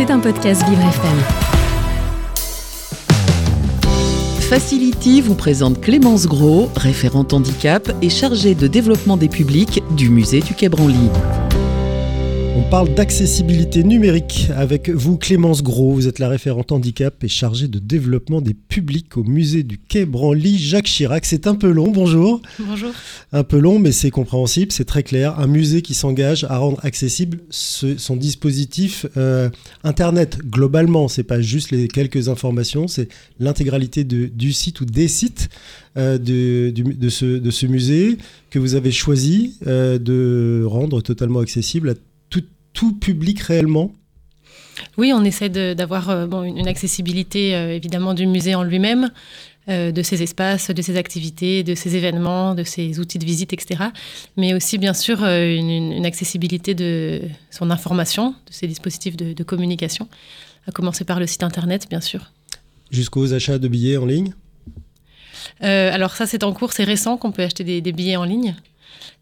C'est un podcast Vivre FM. Facility vous présente Clémence Gros, référente handicap et chargée de développement des publics du musée du Quai Branly. On parle d'accessibilité numérique avec vous, Clémence Gros. Vous êtes la référente handicap et chargée de développement des publics au musée du Quai Branly. Jacques Chirac, c'est un peu long, bonjour. Bonjour. Un peu long, mais c'est compréhensible, c'est très clair. Un musée qui s'engage à rendre accessible son dispositif euh, Internet globalement. C'est pas juste les quelques informations, c'est l'intégralité du site ou des sites euh, de, ce, musée que vous avez choisi euh, de rendre totalement accessible à tout public réellement Oui, on essaie d'avoir euh, une accessibilité euh, évidemment du musée en lui-même, euh, de ses espaces, de ses activités, de ses événements, de ses outils de visite, etc. Mais aussi bien sûr une, accessibilité de son information, de ses dispositifs de, communication, à commencer par le site internet bien sûr. Jusqu'aux achats de billets en ligne? Alors ça c'est en cours, c'est récent qu'on peut acheter des billets en ligne.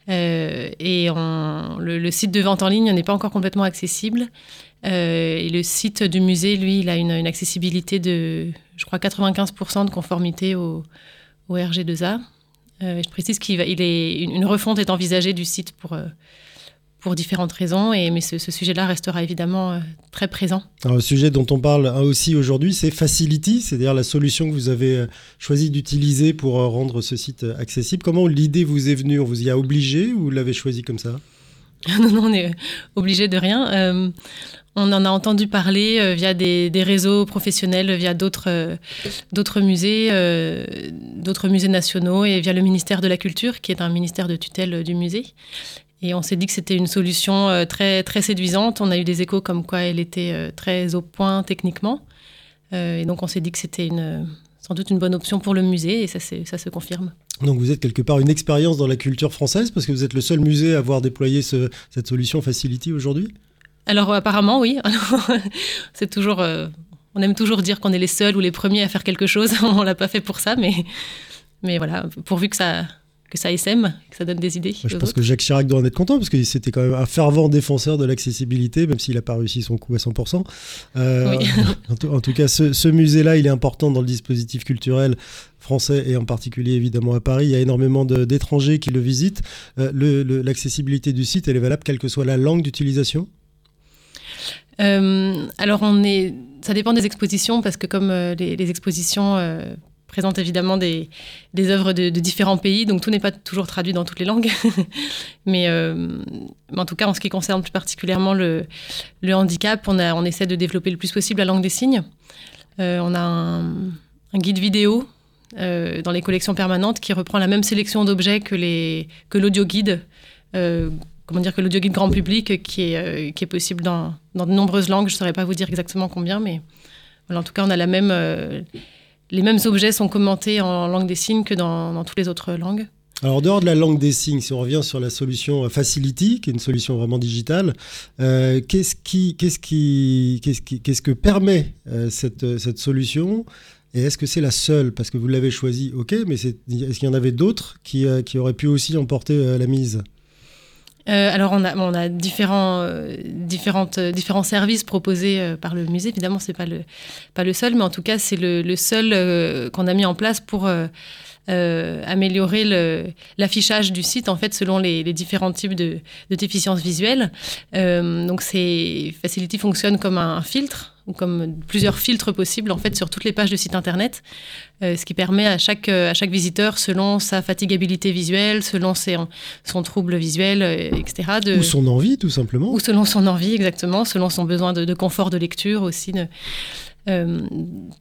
Euh, et le, site de vente en ligne n'est pas encore complètement accessible. Euh, et le site du musée, lui, il a une, accessibilité de, je crois, 95% de conformité au, RG2A. Euh, je précise qu'il est, une refonte est envisagée du site pour pour différentes raisons, et, mais ce, sujet-là restera évidemment euh, très présent. Alors, le sujet dont on parle hein, aussi aujourd'hui, c'est Facility, c'est-à-dire la solution que vous avez euh, choisi d'utiliser pour euh, rendre ce site accessible. Comment l'idée vous est venue? On vous y a obligé ou vous l'avez choisi comme ça? Non, non, on est obligé de rien. on en a entendu parler via des, des, réseaux professionnels, via d'autres d'autres musées, d'autres musées nationaux et via le ministère de la Culture, qui est un ministère de tutelle du musée. Et on s'est dit que c'était une solution euh, très, très séduisante. On a eu des échos comme quoi elle était euh, très au point techniquement. Euh, et donc on s'est dit que c'était sans doute une bonne option pour le musée et ça, ça se confirme. Donc vous êtes quelque part une expérience dans la culture française parce que vous êtes le seul musée à avoir déployé cette solution Facility aujourd'hui? Alors apparemment oui. c'est toujours, on aime toujours dire qu'on est les seuls ou les premiers à faire quelque chose. on l'a pas fait pour ça, mais, mais voilà, pourvu que ça, que ça sème, que ça donne des idées. Je pense que Jacques Chirac doit en être content parce que c'était quand même un fervent défenseur de l'accessibilité, même s'il n'a pas réussi son coup à 100%. Euh, en, tout, cas, ce, musée-là, il est important dans le dispositif culturel français et en particulier évidemment à Paris. Il y a énormément d'étrangers qui le visitent. Euh, l'accessibilité du site, elle est valable quelle que soit la langue d'utilisation? Euh, alors on est, ça dépend des expositions parce que comme les, les, expositions présente évidemment des, des œuvres de, différents pays, donc tout n'est pas toujours traduit dans toutes les langues. Euh, mais, en tout cas, en ce qui concerne plus particulièrement le, le, handicap, on, a, on essaie de développer le plus possible la langue des signes. Euh, on a un, guide vidéo euh, dans les collections permanentes qui reprend la même sélection d'objets que, les, l'audio guide. comment dire que l'audio guide grand public qui est, qui est possible dans, dans de nombreuses langues. Je ne saurais pas vous dire exactement combien, mais en tout cas, on a la même les mêmes objets sont commentés en langue des signes que dans, toutes les autres langues. Alors, dehors de la langue des signes, si on revient sur la solution euh, Facility, qui est une solution vraiment digitale, euh, qu'est-ce qui, qu'est-ce qui, qu'est-ce qui, qu'est-ce que permet euh, cette, cette solution? Et est-ce que c'est la seule? Parce que vous l'avez choisie, ok, mais est-ce qu'il y en avait d'autres qui, qui auraient pu aussi emporter la mise? Euh, alors, on a, on a différents, euh, différentes, euh, différents services proposés par le musée. Évidemment, ce n'est pas le, pas le seul, mais en tout cas, c'est le, le, seul qu'on a mis en place pour améliorer l'affichage du site, en fait, selon les, les différents types de, de déficiences visuelles. donc, Facility fonctionne comme un filtre ou comme plusieurs filtres possibles en fait sur toutes les pages de site internet, euh, ce qui permet à chaque, euh, à chaque visiteur, selon sa fatigabilité visuelle, selon ses, son trouble visuel, euh, etc. De, ou son envie tout simplement. Ou selon son envie exactement, selon son besoin de, confort de lecture aussi.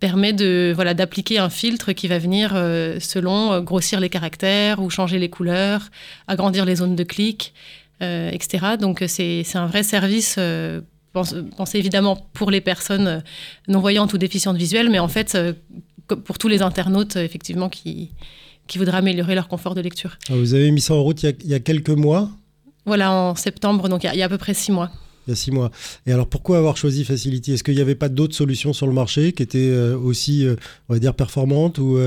permet de voilà d'appliquer un filtre qui va venir selon grossir les caractères ou changer les couleurs, agrandir les zones de clic, etc. Donc c'est un vrai service pensez évidemment pour les personnes euh, non-voyantes ou déficientes visuelles, mais en fait, euh, pour tous les internautes, euh, effectivement, qui, qui voudraient améliorer leur confort de lecture. Ah, vous avez mis ça en route il y a, quelques mois? Voilà, en septembre, donc il y, a, à peu près six mois. Il y a six mois. Et alors, pourquoi avoir choisi Facility? Est-ce qu'il n'y avait pas d'autres solutions sur le marché qui étaient aussi, on va dire, performantes ou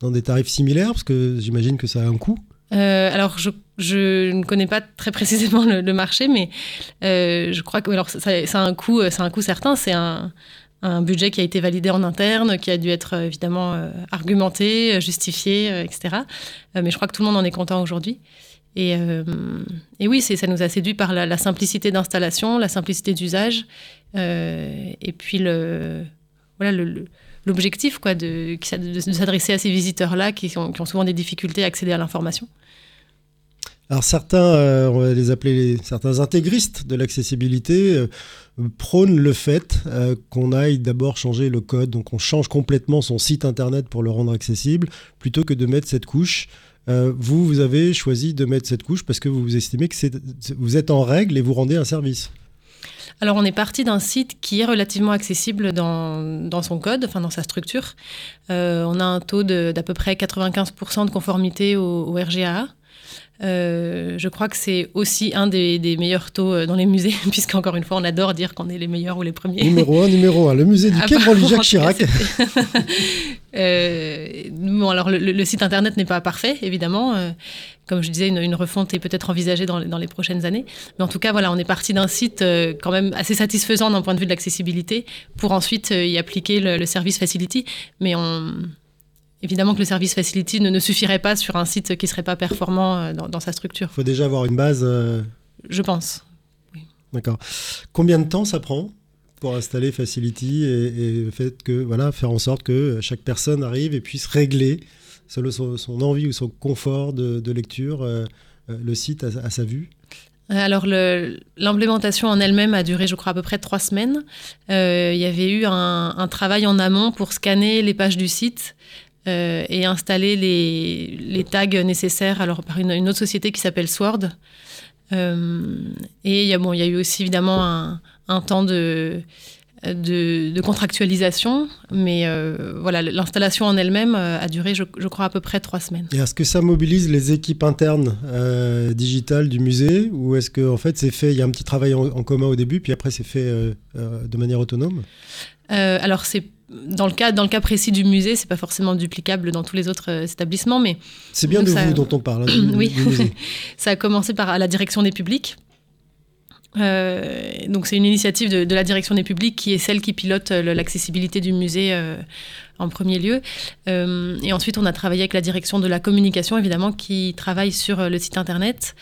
dans des tarifs similaires? Parce que j'imagine que ça a un coût. Alors, je je ne connais pas très précisément le, marché, mais je crois que alors ça, a un coût, c'est un coût certain. C'est un, un budget qui a été validé en interne, qui a dû être évidemment argumenté, justifié, etc. mais je crois que tout le monde en est content aujourd'hui. Et, et, oui, ça nous a séduit par la, la simplicité d'installation, la simplicité d'usage, et puis le, voilà, le, l'objectif quoi, de, de, s'adresser à ces visiteurs-là qui, ont souvent des difficultés à accéder à l'information. Alors certains, euh, on va les appeler certains intégristes de l'accessibilité, euh, prônent le fait euh, qu'on aille d'abord changer le code, donc on change complètement son site internet pour le rendre accessible, plutôt que de mettre cette couche. vous, vous avez choisi de mettre cette couche parce que vous estimez que vous êtes en règle et vous rendez un service. Alors on est parti d'un site qui est relativement accessible dans, son code, enfin dans sa structure. Euh, on a un taux d'à peu près 95% de conformité au, au RGAA. Euh, je crois que c'est aussi un des, meilleurs taux euh, dans les musées, puisqu'encore une fois, on adore dire qu'on est les meilleurs ou les premiers. Numéro un, numéro un, le musée du Quai Branly-Jacques Chirac. euh, bon, alors le, site internet n'est pas parfait, évidemment. Euh, comme je disais, une, refonte est peut-être envisagée dans, dans, les prochaines années. Mais en tout cas, voilà, on est parti d'un site quand même assez satisfaisant d'un point de vue de l'accessibilité pour ensuite y appliquer le, le service Facility. Mais on Évidemment que le service Facility ne, suffirait pas sur un site qui ne serait pas performant euh, dans, sa structure. Il faut déjà avoir une base. Euh, Je pense. D'accord. Combien de temps ça prend pour installer Facility et, fait que voilà faire en sorte que chaque personne arrive et puisse régler selon son, envie ou son confort de, lecture euh, le site à, sa vue? Alors l'implémentation en elle-même a duré, je crois, à peu près trois semaines. il y avait eu un, un, travail en amont pour scanner les pages du site, euh, et installer les, tags nécessaires alors, par une, autre société qui s'appelle Sword. Euh, et il y, a, bon, il y a eu aussi évidemment un, temps de, de, contractualisation, mais euh, voilà, l'installation en elle-même a duré, je, crois, à peu près trois semaines. Et est-ce que ça mobilise les équipes internes digitales du musée, ou est-ce que en fait c'est fait, il y a un petit travail en, en commun au début, puis après c'est fait de manière autonome? Alors c'est dans le cas, dans le cas précis du musée, c'est pas forcément duplicable dans tous les autres euh, établissements, mais c'est bien de vous dont on parle. Hein, oui, ça a commencé par la direction des publics. Euh, donc c'est une initiative de, la direction des publics qui est celle qui pilote euh, l'accessibilité du musée en premier lieu. et ensuite, on a travaillé avec la direction de la communication, évidemment, qui travaille sur le site internet.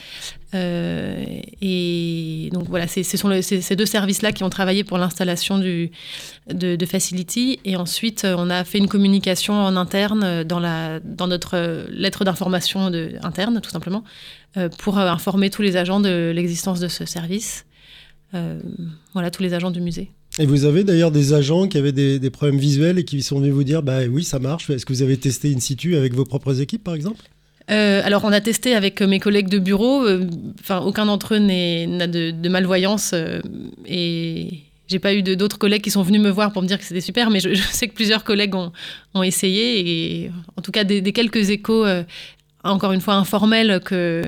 et donc voilà, ce sont ces deux services-là qui ont travaillé pour l'installation de, de, Facility. Et ensuite, on a fait une communication en interne dans, la, dans notre lettre d'information interne, tout simplement, pour informer tous les agents de l'existence de ce service. Euh, voilà, tous les agents du musée. Et vous avez d'ailleurs des agents qui avaient des, problèmes visuels et qui sont venus vous dire bah oui, ça marche. Est-ce que vous avez testé in situ avec vos propres équipes, par exemple? Euh, alors, on a testé avec mes collègues de bureau. Euh, enfin, aucun d'entre eux n'a de, malvoyance et j'ai pas eu d'autres collègues qui sont venus me voir pour me dire que c'était super, mais je, sais que plusieurs collègues ont, essayé et en tout cas des, des quelques échos, encore une fois informels que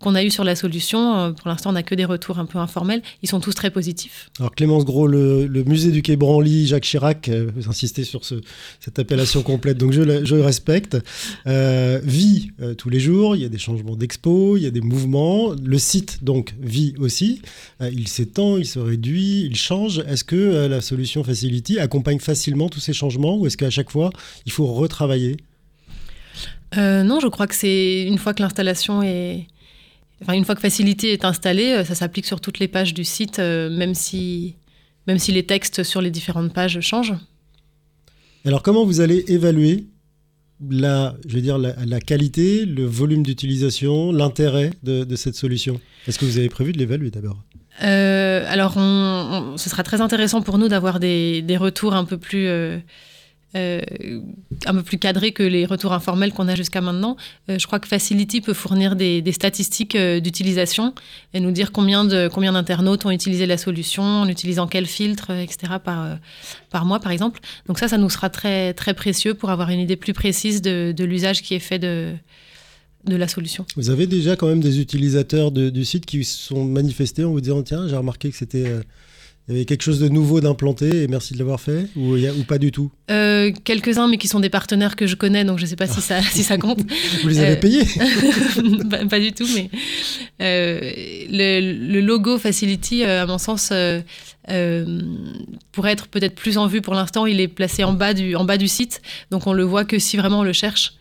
qu'on a eu sur la solution. Euh, pour l'instant, on n'a que des retours un peu informels. Ils sont tous très positifs. Alors Clémence Gros, le, musée du Quai Branly, Jacques Chirac, euh, vous insistez sur ce, cette appellation complète, donc je, je respecte. Euh, vit tous les jours, il y a des changements d'expo, il y a des mouvements. Le site, donc, vit aussi. il s'étend, il se réduit, il change. Est-ce que la solution Facility accompagne facilement tous ces changements ou est-ce qu'à chaque fois, il faut retravailler? Non, je crois que c'est une fois que l'installation est une fois que Facility est installée, euh, ça s'applique sur toutes les pages du site, euh, même, si, même si les textes sur les différentes pages changent. Alors, comment vous allez évaluer la, je veux dire, la, qualité, le volume d'utilisation, l'intérêt de, cette solution? Est-ce que vous avez prévu de l'évaluer d'abord? Euh, Alors, ce sera très intéressant pour nous d'avoir des, retours un peu plus euh, un peu plus cadré que les retours informels qu'on a jusqu'à maintenant. Euh, je crois que Facility peut fournir des, statistiques euh, d'utilisation et nous dire combien de combien d'internautes ont utilisé la solution, en utilisant quel filtre, etc. par par mois, par exemple. Donc ça, ça nous sera très très précieux pour avoir une idée plus précise de, l'usage qui est fait de de la solution. Vous avez déjà quand même des utilisateurs du site qui sont manifestés en vous disant tiens j'ai remarqué que c'était Il y avait quelque chose de nouveau d'implanté et merci de l'avoir fait ou, ou pas du tout? Euh, Quelques-uns, mais qui sont des partenaires que je connais, donc je ne sais pas si, ça, si ça compte. Vous les avez euh, payés? Pas, du tout, mais euh, le, logo Facility, à mon sens, pourrait être peut-être plus en vue pour l'instant. Il est placé en bas, du, en bas du site, donc on le voit que si vraiment on le cherche.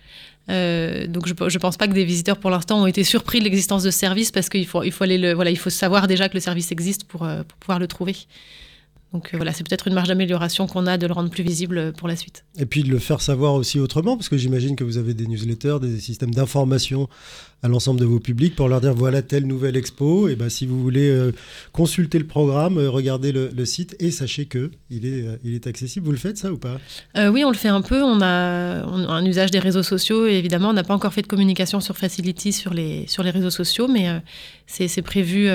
Donc je ne pense pas que des visiteurs pour l'instant ont été surpris de l'existence de ce service parce qu'il faut, il faut, aller le, voilà, il faut savoir déjà que le service existe pour, pour pouvoir le trouver. Donc euh, voilà, c'est peut-être une marge d'amélioration qu'on a de le rendre plus visible pour la suite. Et puis de le faire savoir aussi autrement, parce que j'imagine que vous avez des newsletters, des systèmes d'information à l'ensemble de vos publics pour leur dire voilà telle nouvelle expo. Et ben si vous voulez euh, consulter le programme, euh, regardez le, site et sachez que il est, il est accessible. Vous le faites ça ou pas? Oui, on le fait un peu. On a, un usage des réseaux sociaux et évidemment on n'a pas encore fait de communication sur Facility sur les, sur les réseaux sociaux, mais c'est prévu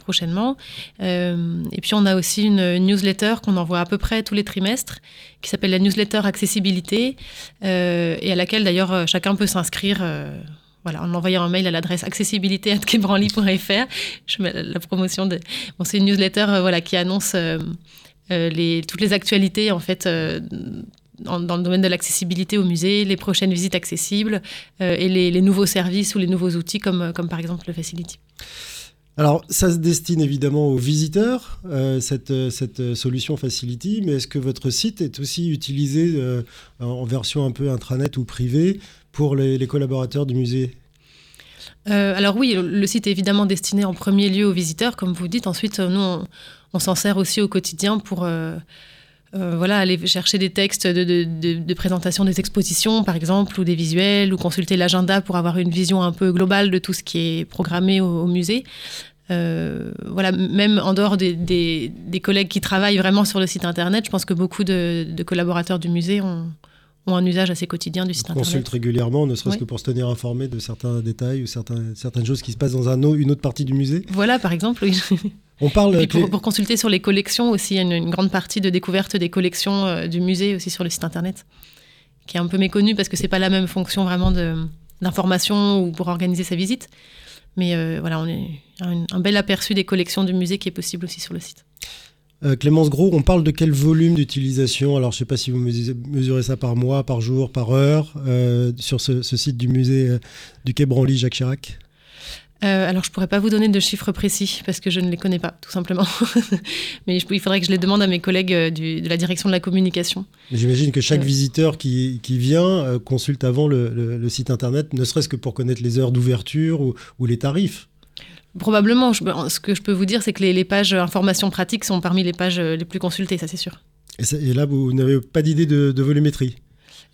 prochainement. et puis on a aussi une, newsletter qu'on envoie à peu près tous les trimestres, qui s'appelle la newsletter accessibilité, euh, et à laquelle d'ailleurs euh, chacun peut s'inscrire. Euh, voilà, en envoyant un mail à l'adresse accessibilité.quebranly.fr. Je mets la promotion de. Bon, c'est une newsletter voilà, qui annonce les, toutes les actualités en fait. Dans, le domaine de l'accessibilité au musée, les prochaines visites accessibles et les, les, nouveaux services ou les nouveaux outils comme, comme par exemple le Facility. Alors, ça se destine évidemment aux visiteurs, euh, cette, euh, cette, euh, solution Facility, mais est-ce que votre site est aussi utilisé en version un peu intranet ou privée pour les, collaborateurs du musée? Alors oui, le site est évidemment destiné en premier lieu aux visiteurs, comme vous dites. Ensuite, nous, on, s'en sert aussi au quotidien pour voilà, aller chercher des textes de, présentation des expositions, par exemple, ou des visuels, ou consulter l'agenda pour avoir une vision un peu globale de tout ce qui est programmé au musée. Euh, voilà, même en dehors des, des, collègues qui travaillent vraiment sur le site internet, je pense que beaucoup de, collaborateurs du musée ont, ont, un usage assez quotidien du site internet. Consulte régulièrement, ne serait-ce que pour se tenir informé de certains détails ou certains, certaines choses qui se passent dans un, une autre partie du musée. Voilà, par exemple. Oui. On parle pour, pour, consulter sur les collections aussi, il y a une, grande partie de découverte des collections euh, du musée aussi sur le site internet, qui est un peu méconnue parce que c'est pas la même fonction vraiment d'information ou pour organiser sa visite. Mais euh, voilà, on est un, un, bel aperçu des collections du musée qui est possible aussi sur le site. Euh, Clémence Gros, on parle de quel volume d'utilisation? Alors, je ne sais pas si vous mesurez ça par mois, par jour, par heure, euh, sur ce, site du musée du Quai Branly, Jacques Chirac? Euh, alors, je ne pourrais pas vous donner de chiffres précis parce que je ne les connais pas, tout simplement. Mais il faudrait que je les demande à mes collègues euh, de la direction de la communication. J'imagine que chaque euh. visiteur qui, vient consulte avant le, site internet, ne serait-ce que pour connaître les heures d'ouverture ou, les tarifs. Probablement. ce que je peux vous dire, c'est que les, pages informations pratiques sont parmi les pages les plus consultées, ça c'est sûr. Et, là, vous n'avez pas d'idée de volumétrie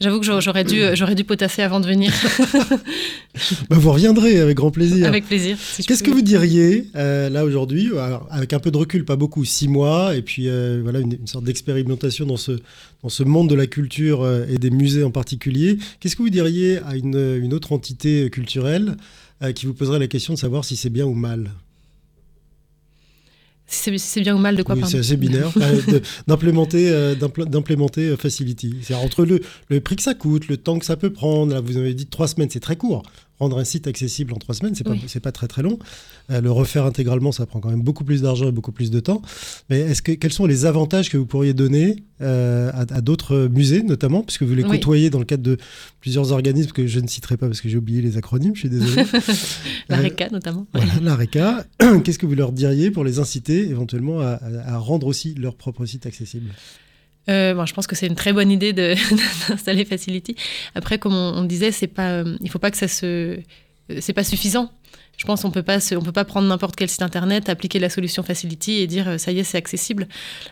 J'avoue que j'aurais dû, j'aurais dû potasser avant de venir. bah vous reviendrez avec grand plaisir. Avec plaisir. Qu'est-ce que vous diriez euh, là aujourd'hui, avec un peu de recul, pas beaucoup, six mois, et puis euh, voilà une, sorte d'expérimentation dans ce, dans ce monde de la culture euh, et des musées en particulier. Qu'est-ce que vous diriez à une, une autre entité culturelle qui vous poserait la question de savoir si c'est bien ou mal c'est bien ou mal de quoi oui, C'est assez binaire d'implémenter euh, d'implémenter euh, Facility. C'est entre le, le prix que ça coûte, le temps que ça peut prendre. Là, vous avez dit trois semaines, c'est très court rendre un site accessible en trois semaines, c'est pas, pas très très long. Euh, le refaire intégralement, ça prend quand même beaucoup plus d'argent et beaucoup plus de temps. Mais est-ce que quels sont les avantages que vous pourriez donner euh, à, d'autres musées, notamment, puisque vous les côtoyez dans le cadre de plusieurs organismes que je ne citerai pas parce que j'ai oublié les acronymes, je suis désolé. L'ARECA notamment. Voilà, l'ARECA. Qu'est-ce que vous leur diriez pour les inciter éventuellement à, à rendre aussi leur propre site accessible euh, bon, je pense que c'est une très bonne idée d'installer Facility. Après, comme on, disait, c'est pas, euh, il faut pas que ça se, euh, c'est pas suffisant. Je pense qu'on peut pas, on peut pas prendre n'importe quel site internet, appliquer la solution Facility et dire ça y est, c'est accessible.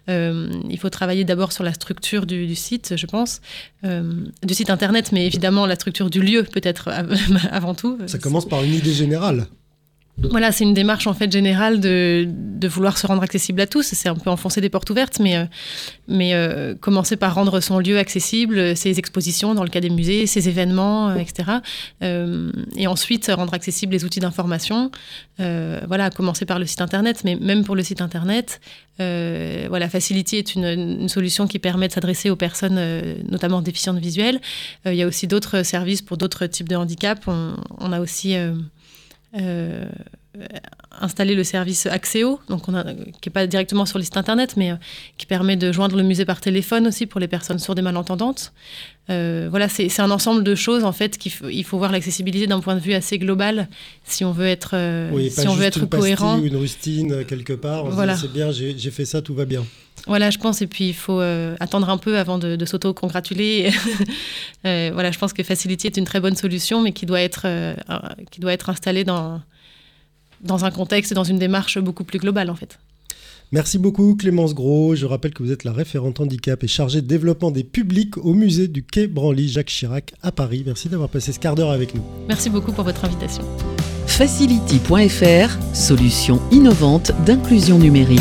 il faut travailler d'abord sur la structure du, site, je pense, du site internet, mais évidemment la structure du lieu peut-être avant tout. Ça commence par une idée générale. Voilà, c'est une démarche en fait générale de, vouloir se rendre accessible à tous. C'est un peu enfoncer des portes ouvertes, mais, euh, mais euh, commencer par rendre son lieu accessible, ses expositions dans le cas des musées, ses événements, euh, etc. et ensuite rendre accessibles les outils d'information. voilà, commencer par le site internet, mais même pour le site internet, voilà, Facility est une, solution qui permet de s'adresser aux personnes, notamment déficientes visuelles. il y a aussi d'autres services pour d'autres types de handicaps. On a aussi euh, installé le service Axéo, donc qui n'est pas directement sur le site internet, mais qui permet de joindre le musée par téléphone aussi pour les personnes sourdes et malentendantes. voilà, c'est un ensemble de choses en fait qu'il faut, il faut voir l'accessibilité d'un point de vue assez global si on veut être, si on veut être une cohérent. Une rustine quelque part. Voilà. C'est bien, j'ai fait ça, tout va bien. Voilà, je pense. Et puis, il faut euh, attendre un peu avant de, s'auto-congratuler. Euh, voilà, je pense que Facility est une très bonne solution, mais qui doit être, euh, qui doit être installée dans, dans un contexte, dans une démarche beaucoup plus globale, en fait. Merci beaucoup Clémence Gros. Je rappelle que vous êtes la référente handicap et chargée de développement des publics au musée du Quai Branly Jacques Chirac à Paris. Merci d'avoir passé ce quart d'heure avec nous. Merci beaucoup pour votre invitation. Facility.fr, solution innovante d'inclusion numérique.